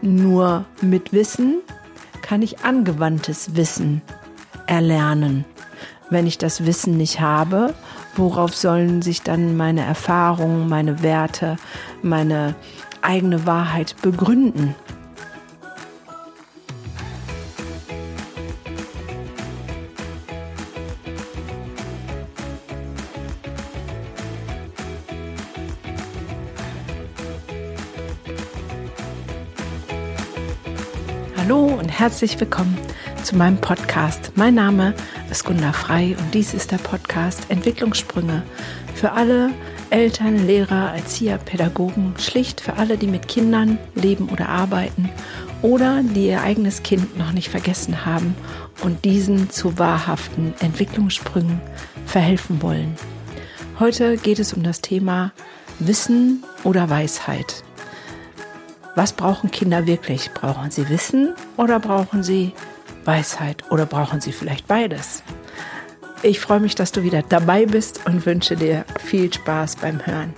Nur mit Wissen kann ich angewandtes Wissen erlernen. Wenn ich das Wissen nicht habe, worauf sollen sich dann meine Erfahrungen, meine Werte, meine eigene Wahrheit begründen? Hallo und herzlich willkommen zu meinem Podcast. Mein Name ist Gunda Frei und dies ist der Podcast Entwicklungssprünge für alle Eltern, Lehrer, Erzieher, Pädagogen, schlicht für alle, die mit Kindern leben oder arbeiten oder die ihr eigenes Kind noch nicht vergessen haben und diesen zu wahrhaften Entwicklungssprüngen verhelfen wollen. Heute geht es um das Thema Wissen oder Weisheit. Was brauchen Kinder wirklich? Brauchen sie Wissen oder brauchen sie Weisheit oder brauchen sie vielleicht beides? Ich freue mich, dass du wieder dabei bist und wünsche dir viel Spaß beim Hören.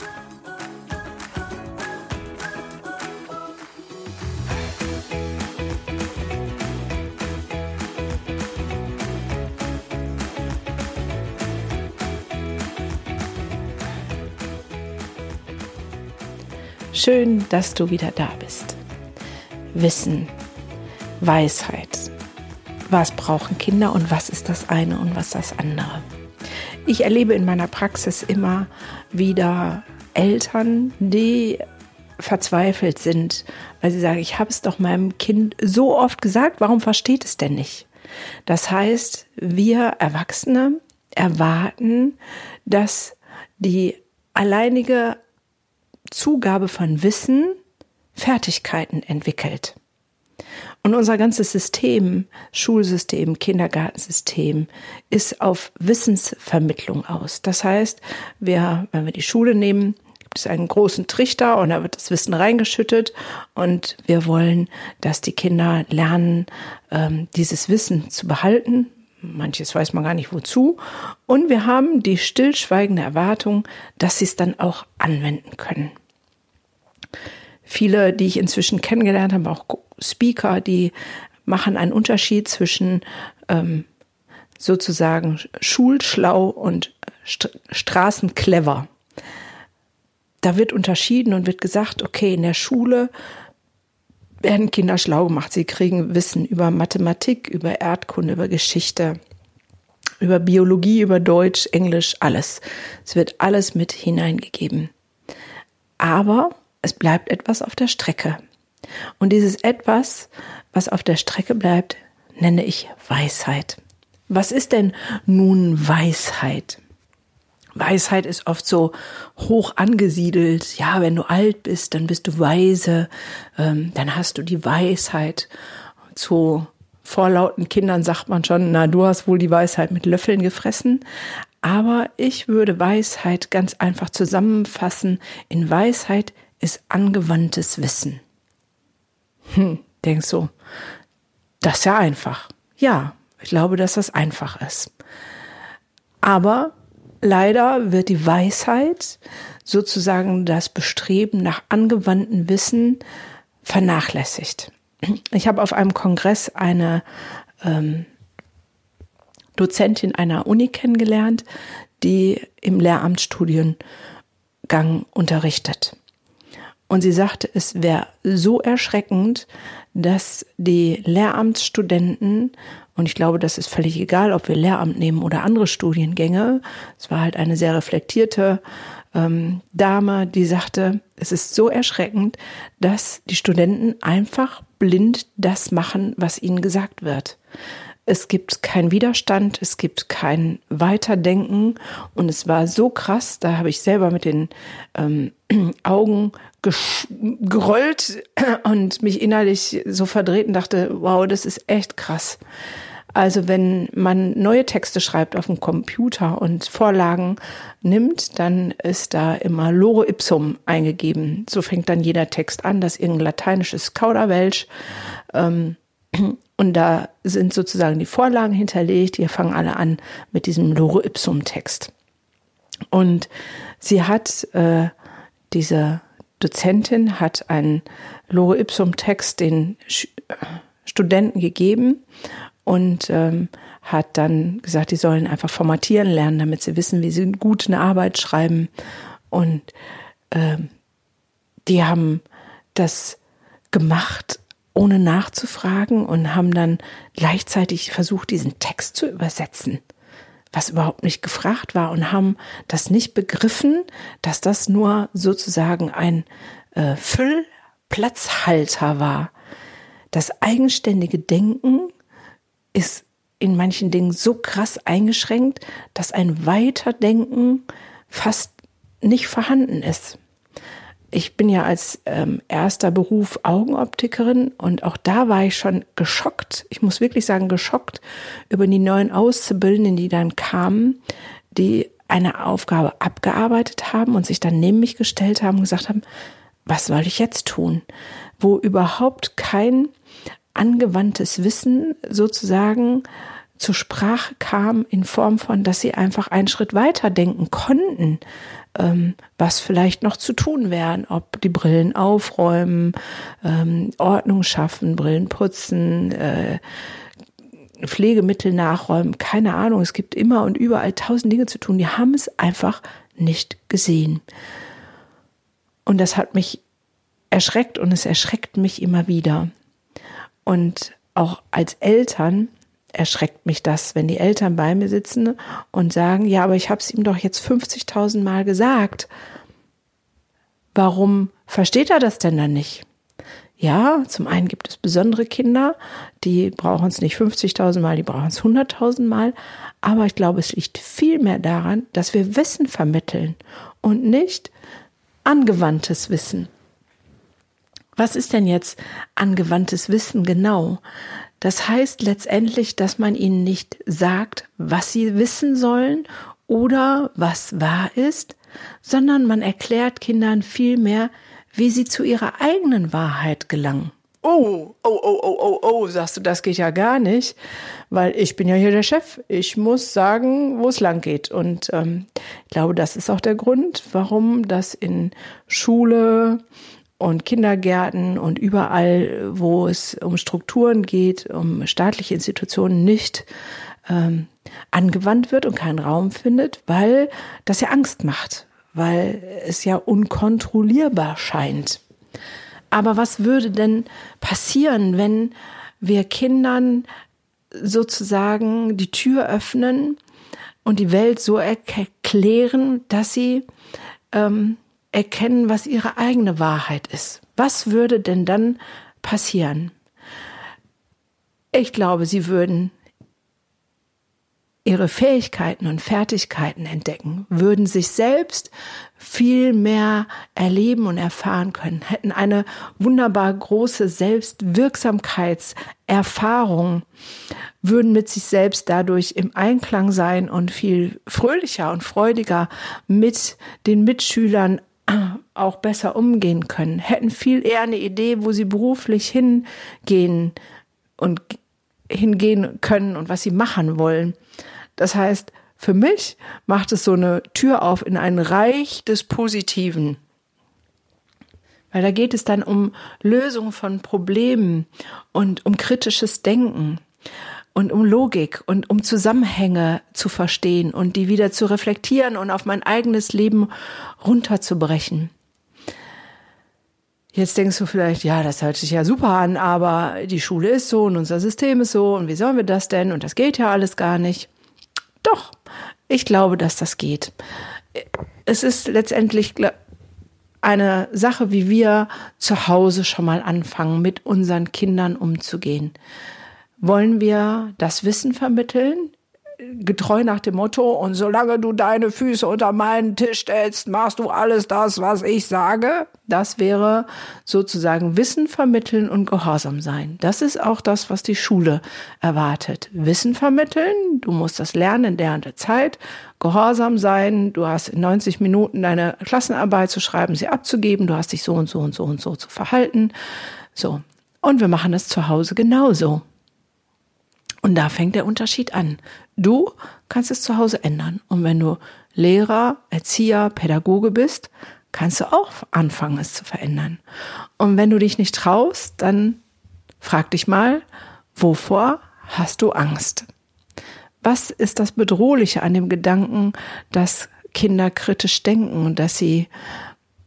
Schön, dass du wieder da bist. Wissen, Weisheit. Was brauchen Kinder und was ist das eine und was das andere? Ich erlebe in meiner Praxis immer wieder Eltern, die verzweifelt sind, weil sie sagen, ich habe es doch meinem Kind so oft gesagt, warum versteht es denn nicht? Das heißt, wir Erwachsene erwarten, dass die alleinige Zugabe von Wissen Fertigkeiten entwickelt. Und unser ganzes System, Schulsystem, Kindergartensystem, ist auf Wissensvermittlung aus. Das heißt, wir, wenn wir die Schule nehmen, gibt es einen großen Trichter und da wird das Wissen reingeschüttet und wir wollen, dass die Kinder lernen, ähm, dieses Wissen zu behalten. Manches weiß man gar nicht wozu. Und wir haben die stillschweigende Erwartung, dass sie es dann auch anwenden können viele, die ich inzwischen kennengelernt habe, auch Speaker, die machen einen Unterschied zwischen ähm, sozusagen schulschlau und st straßenclever. Da wird unterschieden und wird gesagt, okay, in der Schule werden Kinder schlau gemacht. Sie kriegen Wissen über Mathematik, über Erdkunde, über Geschichte, über Biologie, über Deutsch, Englisch, alles. Es wird alles mit hineingegeben. Aber es bleibt etwas auf der Strecke. Und dieses etwas, was auf der Strecke bleibt, nenne ich Weisheit. Was ist denn nun Weisheit? Weisheit ist oft so hoch angesiedelt. Ja, wenn du alt bist, dann bist du weise, ähm, dann hast du die Weisheit. Zu vorlauten Kindern sagt man schon, na, du hast wohl die Weisheit mit Löffeln gefressen. Aber ich würde Weisheit ganz einfach zusammenfassen in Weisheit ist angewandtes Wissen. Hm, denkst du, das ist ja einfach. Ja, ich glaube, dass das einfach ist. Aber leider wird die Weisheit, sozusagen das Bestreben nach angewandtem Wissen, vernachlässigt. Ich habe auf einem Kongress eine ähm, Dozentin einer Uni kennengelernt, die im Lehramtsstudiengang unterrichtet. Und sie sagte, es wäre so erschreckend, dass die Lehramtsstudenten, und ich glaube, das ist völlig egal, ob wir Lehramt nehmen oder andere Studiengänge, es war halt eine sehr reflektierte ähm, Dame, die sagte, es ist so erschreckend, dass die Studenten einfach blind das machen, was ihnen gesagt wird. Es gibt keinen Widerstand, es gibt kein Weiterdenken und es war so krass, da habe ich selber mit den ähm, Augen gerollt und mich innerlich so verdreht und dachte, wow, das ist echt krass. Also wenn man neue Texte schreibt auf dem Computer und Vorlagen nimmt, dann ist da immer Lore ipsum eingegeben. So fängt dann jeder Text an, das ist irgendein lateinisches Kauderwelsch. Ähm, und da sind sozusagen die Vorlagen hinterlegt. Die fangen alle an mit diesem Lore ipsum Text. Und sie hat, äh, diese Dozentin hat einen Lore Ipsum Text den Studenten gegeben und ähm, hat dann gesagt, die sollen einfach formatieren lernen, damit sie wissen, wie sie gut eine Arbeit schreiben. Und ähm, die haben das gemacht, ohne nachzufragen und haben dann gleichzeitig versucht, diesen Text zu übersetzen, was überhaupt nicht gefragt war und haben das nicht begriffen, dass das nur sozusagen ein äh, Füllplatzhalter war. Das eigenständige Denken ist in manchen Dingen so krass eingeschränkt, dass ein Weiterdenken fast nicht vorhanden ist. Ich bin ja als ähm, erster Beruf Augenoptikerin und auch da war ich schon geschockt. Ich muss wirklich sagen, geschockt über die neuen Auszubildenden, die dann kamen, die eine Aufgabe abgearbeitet haben und sich dann neben mich gestellt haben und gesagt haben, was soll ich jetzt tun? Wo überhaupt kein angewandtes Wissen sozusagen zur Sprache kam in Form von, dass sie einfach einen Schritt weiter denken konnten, ähm, was vielleicht noch zu tun wären, ob die Brillen aufräumen, ähm, Ordnung schaffen, Brillen putzen, äh, Pflegemittel nachräumen, keine Ahnung. Es gibt immer und überall tausend Dinge zu tun. Die haben es einfach nicht gesehen. Und das hat mich erschreckt und es erschreckt mich immer wieder. Und auch als Eltern erschreckt mich das, wenn die Eltern bei mir sitzen und sagen, ja, aber ich habe es ihm doch jetzt 50.000 Mal gesagt. Warum versteht er das denn dann nicht? Ja, zum einen gibt es besondere Kinder, die brauchen es nicht 50.000 Mal, die brauchen es 100.000 Mal. Aber ich glaube, es liegt viel mehr daran, dass wir Wissen vermitteln und nicht angewandtes Wissen. Was ist denn jetzt angewandtes Wissen genau? Das heißt letztendlich, dass man ihnen nicht sagt, was sie wissen sollen oder was wahr ist, sondern man erklärt Kindern vielmehr, wie sie zu ihrer eigenen Wahrheit gelangen. Oh, oh, oh, oh, oh, oh, sagst du, das geht ja gar nicht, weil ich bin ja hier der Chef. Ich muss sagen, wo es lang geht. Und ähm, ich glaube, das ist auch der Grund, warum das in Schule, und Kindergärten und überall, wo es um Strukturen geht, um staatliche Institutionen nicht ähm, angewandt wird und keinen Raum findet, weil das ja Angst macht, weil es ja unkontrollierbar scheint. Aber was würde denn passieren, wenn wir Kindern sozusagen die Tür öffnen und die Welt so erklären, dass sie ähm, erkennen, was ihre eigene Wahrheit ist. Was würde denn dann passieren? Ich glaube, sie würden ihre Fähigkeiten und Fertigkeiten entdecken, würden sich selbst viel mehr erleben und erfahren können, hätten eine wunderbar große Selbstwirksamkeitserfahrung, würden mit sich selbst dadurch im Einklang sein und viel fröhlicher und freudiger mit den Mitschülern auch besser umgehen können, hätten viel eher eine Idee, wo sie beruflich hingehen und hingehen können und was sie machen wollen. Das heißt, für mich macht es so eine Tür auf in ein Reich des Positiven. Weil da geht es dann um Lösung von Problemen und um kritisches Denken und um Logik und um Zusammenhänge zu verstehen und die wieder zu reflektieren und auf mein eigenes Leben runterzubrechen. Jetzt denkst du vielleicht, ja, das hört sich ja super an, aber die Schule ist so und unser System ist so und wie sollen wir das denn? Und das geht ja alles gar nicht. Doch, ich glaube, dass das geht. Es ist letztendlich eine Sache, wie wir zu Hause schon mal anfangen, mit unseren Kindern umzugehen wollen wir das Wissen vermitteln, getreu nach dem Motto, und solange du deine Füße unter meinen Tisch stellst, machst du alles das, was ich sage. Das wäre sozusagen Wissen vermitteln und Gehorsam sein. Das ist auch das, was die Schule erwartet. Wissen vermitteln, du musst das lernen in der und der Zeit. Gehorsam sein, du hast in 90 Minuten deine Klassenarbeit zu schreiben, sie abzugeben, du hast dich so und so und so und so zu verhalten. So. Und wir machen das zu Hause genauso. Und da fängt der Unterschied an. Du kannst es zu Hause ändern. Und wenn du Lehrer, Erzieher, Pädagoge bist, kannst du auch anfangen, es zu verändern. Und wenn du dich nicht traust, dann frag dich mal, wovor hast du Angst? Was ist das Bedrohliche an dem Gedanken, dass Kinder kritisch denken und dass sie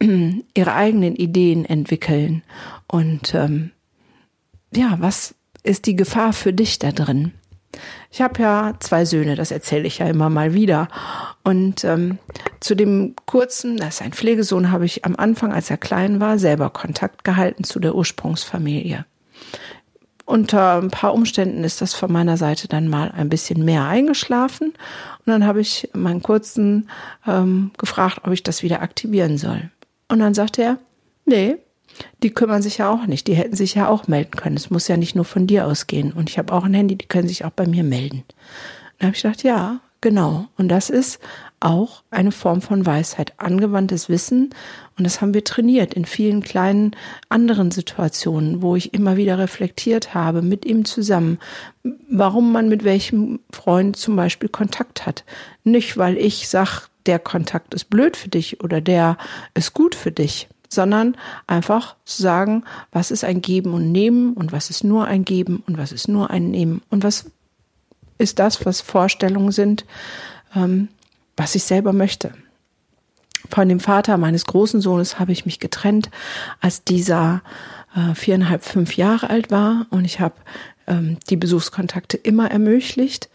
ihre eigenen Ideen entwickeln? Und ähm, ja, was ist die Gefahr für dich da drin? Ich habe ja zwei Söhne, das erzähle ich ja immer mal wieder. Und ähm, zu dem kurzen, das ist ein Pflegesohn, habe ich am Anfang, als er klein war, selber Kontakt gehalten zu der Ursprungsfamilie. Unter ein paar Umständen ist das von meiner Seite dann mal ein bisschen mehr eingeschlafen. Und dann habe ich meinen kurzen ähm, gefragt, ob ich das wieder aktivieren soll. Und dann sagte er, nee, die kümmern sich ja auch nicht. Die hätten sich ja auch melden können. Es muss ja nicht nur von dir ausgehen. Und ich habe auch ein Handy, die können sich auch bei mir melden. Dann habe ich gedacht, ja, genau. Und das ist auch eine Form von Weisheit, angewandtes Wissen. Und das haben wir trainiert in vielen kleinen anderen Situationen, wo ich immer wieder reflektiert habe mit ihm zusammen, warum man mit welchem Freund zum Beispiel Kontakt hat. Nicht, weil ich sage, der Kontakt ist blöd für dich oder der ist gut für dich, sondern einfach zu sagen, was ist ein Geben und Nehmen und was ist nur ein Geben und was ist nur ein Nehmen und was ist das, was Vorstellungen sind, ähm, was ich selber möchte. Von dem Vater meines großen Sohnes habe ich mich getrennt, als dieser äh, viereinhalb, fünf Jahre alt war und ich habe ähm, die Besuchskontakte immer ermöglicht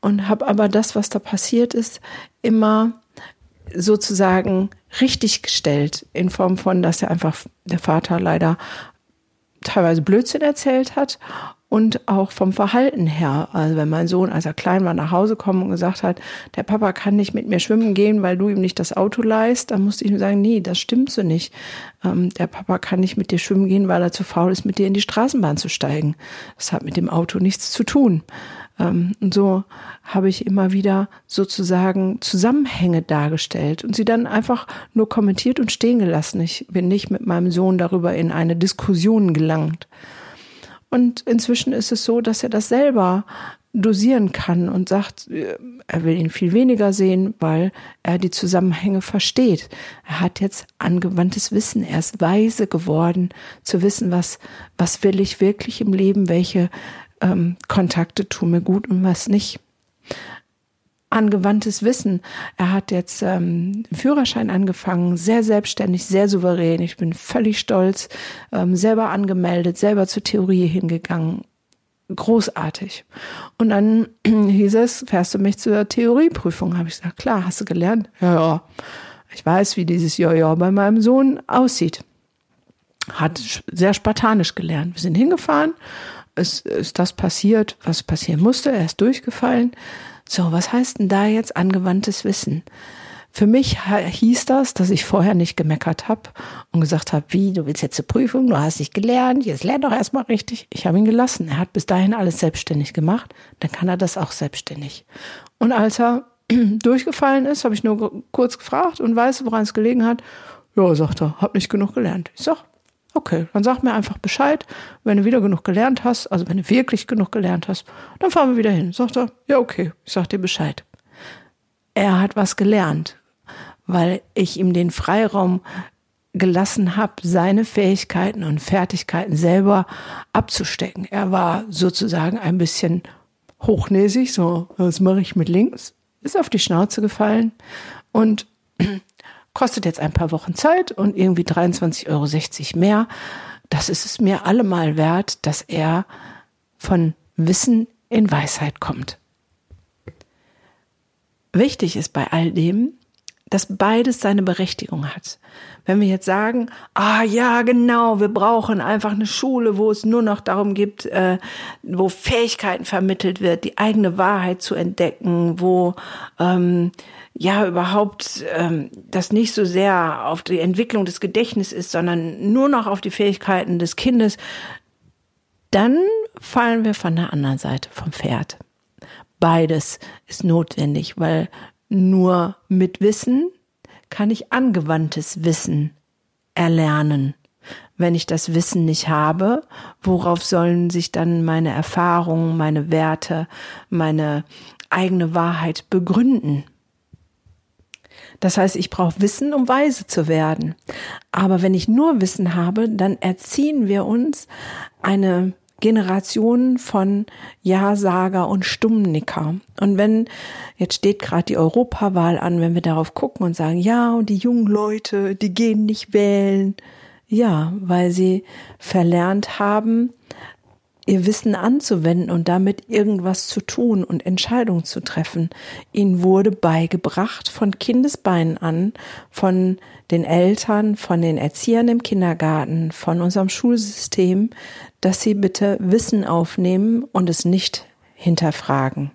und habe aber das, was da passiert ist, immer sozusagen richtig gestellt in Form von, dass er einfach der Vater leider teilweise Blödsinn erzählt hat und auch vom Verhalten her. Also wenn mein Sohn, als er klein war, nach Hause kommen und gesagt hat, der Papa kann nicht mit mir schwimmen gehen, weil du ihm nicht das Auto leist, dann musste ich ihm sagen, nee, das stimmt so nicht. Ähm, der Papa kann nicht mit dir schwimmen gehen, weil er zu faul ist, mit dir in die Straßenbahn zu steigen. Das hat mit dem Auto nichts zu tun. Ähm, und so habe ich immer wieder sozusagen Zusammenhänge dargestellt und sie dann einfach nur kommentiert und stehen gelassen. Ich bin nicht mit meinem Sohn darüber in eine Diskussion gelangt. Und inzwischen ist es so, dass er das selber dosieren kann und sagt, er will ihn viel weniger sehen, weil er die Zusammenhänge versteht. Er hat jetzt angewandtes Wissen. Er ist weise geworden, zu wissen, was, was will ich wirklich im Leben, welche ähm, Kontakte tun mir gut und was nicht. Angewandtes Wissen. Er hat jetzt ähm, Führerschein angefangen, sehr selbstständig, sehr souverän. Ich bin völlig stolz, ähm, selber angemeldet, selber zur Theorie hingegangen. Großartig. Und dann hieß es, fährst du mich zur Theorieprüfung? Habe ich gesagt, klar, hast du gelernt? Ja, ja. Ich weiß, wie dieses Jojo bei meinem Sohn aussieht. Hat sehr spartanisch gelernt. Wir sind hingefahren es ist das passiert, was passieren musste. Er ist durchgefallen. So, was heißt denn da jetzt angewandtes Wissen? Für mich hieß das, dass ich vorher nicht gemeckert habe und gesagt habe, wie, du willst jetzt zur Prüfung, du hast nicht gelernt, jetzt lern doch erstmal richtig. Ich habe ihn gelassen. Er hat bis dahin alles selbstständig gemacht, dann kann er das auch selbstständig. Und als er durchgefallen ist, habe ich nur kurz gefragt und weiß, woran es gelegen hat. Ja, sagt er, hab nicht genug gelernt. Ich sag, Okay, dann sag mir einfach Bescheid, wenn du wieder genug gelernt hast, also wenn du wirklich genug gelernt hast, dann fahren wir wieder hin. Sagt er, ja, okay, ich sag dir Bescheid. Er hat was gelernt, weil ich ihm den Freiraum gelassen habe, seine Fähigkeiten und Fertigkeiten selber abzustecken. Er war sozusagen ein bisschen hochnäsig, so, was mache ich mit links? Ist auf die Schnauze gefallen und Kostet jetzt ein paar Wochen Zeit und irgendwie 23,60 Euro mehr. Das ist es mir allemal wert, dass er von Wissen in Weisheit kommt. Wichtig ist bei all dem, dass beides seine Berechtigung hat. Wenn wir jetzt sagen, ah ja, genau, wir brauchen einfach eine Schule, wo es nur noch darum geht, äh, wo Fähigkeiten vermittelt wird, die eigene Wahrheit zu entdecken, wo ähm, ja überhaupt ähm, das nicht so sehr auf die Entwicklung des Gedächtnisses ist, sondern nur noch auf die Fähigkeiten des Kindes, dann fallen wir von der anderen Seite vom Pferd. Beides ist notwendig, weil nur mit Wissen kann ich angewandtes Wissen erlernen. Wenn ich das Wissen nicht habe, worauf sollen sich dann meine Erfahrungen, meine Werte, meine eigene Wahrheit begründen? Das heißt, ich brauche Wissen, um weise zu werden. Aber wenn ich nur Wissen habe, dann erziehen wir uns eine Generation von Ja-Sager und Stummnicker. Und wenn, jetzt steht gerade die Europawahl an, wenn wir darauf gucken und sagen, ja, und die jungen Leute, die gehen nicht wählen. Ja, weil sie verlernt haben, ihr Wissen anzuwenden und damit irgendwas zu tun und Entscheidungen zu treffen. Ihnen wurde beigebracht von Kindesbeinen an, von den Eltern, von den Erziehern im Kindergarten, von unserem Schulsystem, dass sie bitte Wissen aufnehmen und es nicht hinterfragen.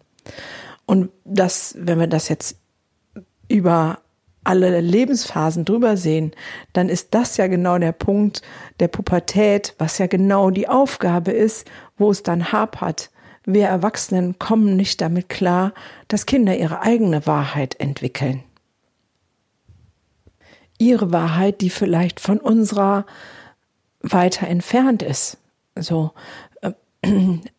Und das, wenn wir das jetzt über alle Lebensphasen drüber sehen, dann ist das ja genau der Punkt der Pubertät, was ja genau die Aufgabe ist, wo es dann hapert. Wir Erwachsenen kommen nicht damit klar, dass Kinder ihre eigene Wahrheit entwickeln. Ihre Wahrheit, die vielleicht von unserer weiter entfernt ist. So, äh,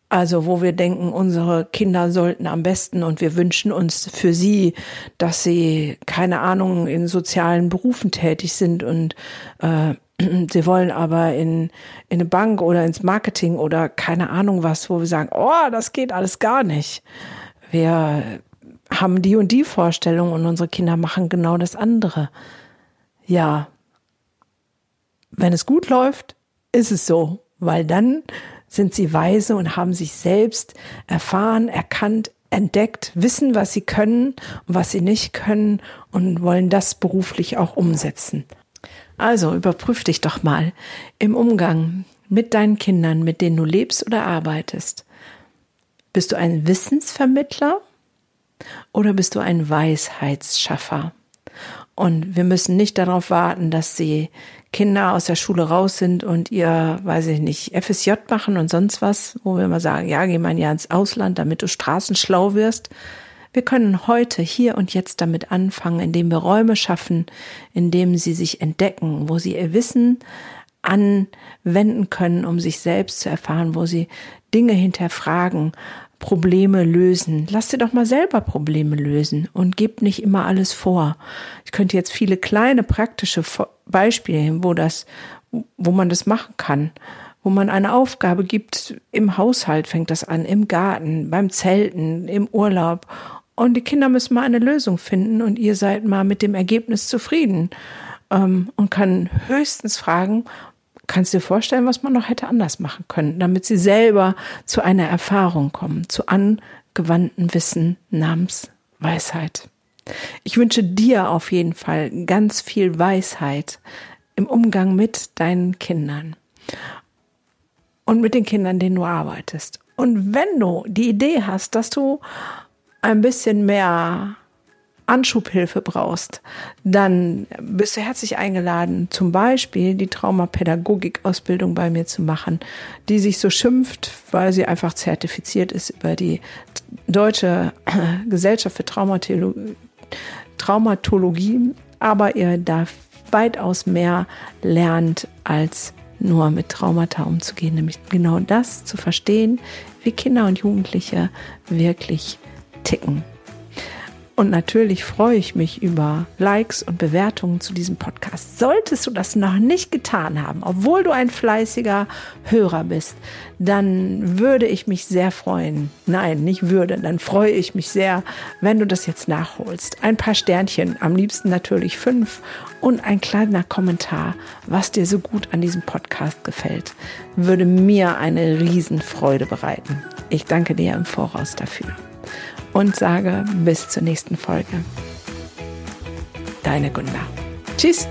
also wo wir denken, unsere Kinder sollten am besten und wir wünschen uns für sie, dass sie, keine Ahnung, in sozialen Berufen tätig sind und äh, sie wollen aber in, in eine Bank oder ins Marketing oder keine Ahnung was, wo wir sagen, oh, das geht alles gar nicht. Wir haben die und die Vorstellung und unsere Kinder machen genau das andere. Ja, wenn es gut läuft, ist es so, weil dann sind sie weise und haben sich selbst erfahren, erkannt, entdeckt, wissen, was sie können und was sie nicht können und wollen das beruflich auch umsetzen. Also überprüf dich doch mal im Umgang mit deinen Kindern, mit denen du lebst oder arbeitest. Bist du ein Wissensvermittler oder bist du ein Weisheitsschaffer? Und wir müssen nicht darauf warten, dass sie Kinder aus der Schule raus sind und ihr, weiß ich nicht, FSJ machen und sonst was, wo wir immer sagen, ja, geh mal ein Jahr ins Ausland, damit du straßenschlau wirst. Wir können heute, hier und jetzt damit anfangen, indem wir Räume schaffen, indem sie sich entdecken, wo sie ihr Wissen anwenden können, um sich selbst zu erfahren, wo sie Dinge hinterfragen, Probleme lösen. Lass dir doch mal selber Probleme lösen und gib nicht immer alles vor. Ich könnte jetzt viele kleine praktische Beispiele, wo das, wo man das machen kann, wo man eine Aufgabe gibt. Im Haushalt fängt das an, im Garten, beim Zelten, im Urlaub. Und die Kinder müssen mal eine Lösung finden und ihr seid mal mit dem Ergebnis zufrieden ähm, und kann höchstens fragen, kannst du dir vorstellen, was man noch hätte anders machen können, damit sie selber zu einer Erfahrung kommen, zu angewandtem Wissen namens Weisheit. Ich wünsche dir auf jeden Fall ganz viel Weisheit im Umgang mit deinen Kindern und mit den Kindern, denen du arbeitest. Und wenn du die Idee hast, dass du ein bisschen mehr Anschubhilfe brauchst, dann bist du herzlich eingeladen, zum Beispiel die Traumapädagogik-Ausbildung bei mir zu machen, die sich so schimpft, weil sie einfach zertifiziert ist über die Deutsche Gesellschaft für Traumatologie, aber ihr da weitaus mehr lernt, als nur mit Traumata umzugehen, nämlich genau das zu verstehen, wie Kinder und Jugendliche wirklich ticken. Und natürlich freue ich mich über Likes und Bewertungen zu diesem Podcast. Solltest du das noch nicht getan haben, obwohl du ein fleißiger Hörer bist, dann würde ich mich sehr freuen. Nein, nicht würde, dann freue ich mich sehr, wenn du das jetzt nachholst. Ein paar Sternchen, am liebsten natürlich fünf und ein kleiner Kommentar, was dir so gut an diesem Podcast gefällt, würde mir eine Riesenfreude bereiten. Ich danke dir im Voraus dafür und sage bis zur nächsten Folge. Deine Gunda. Tschüss.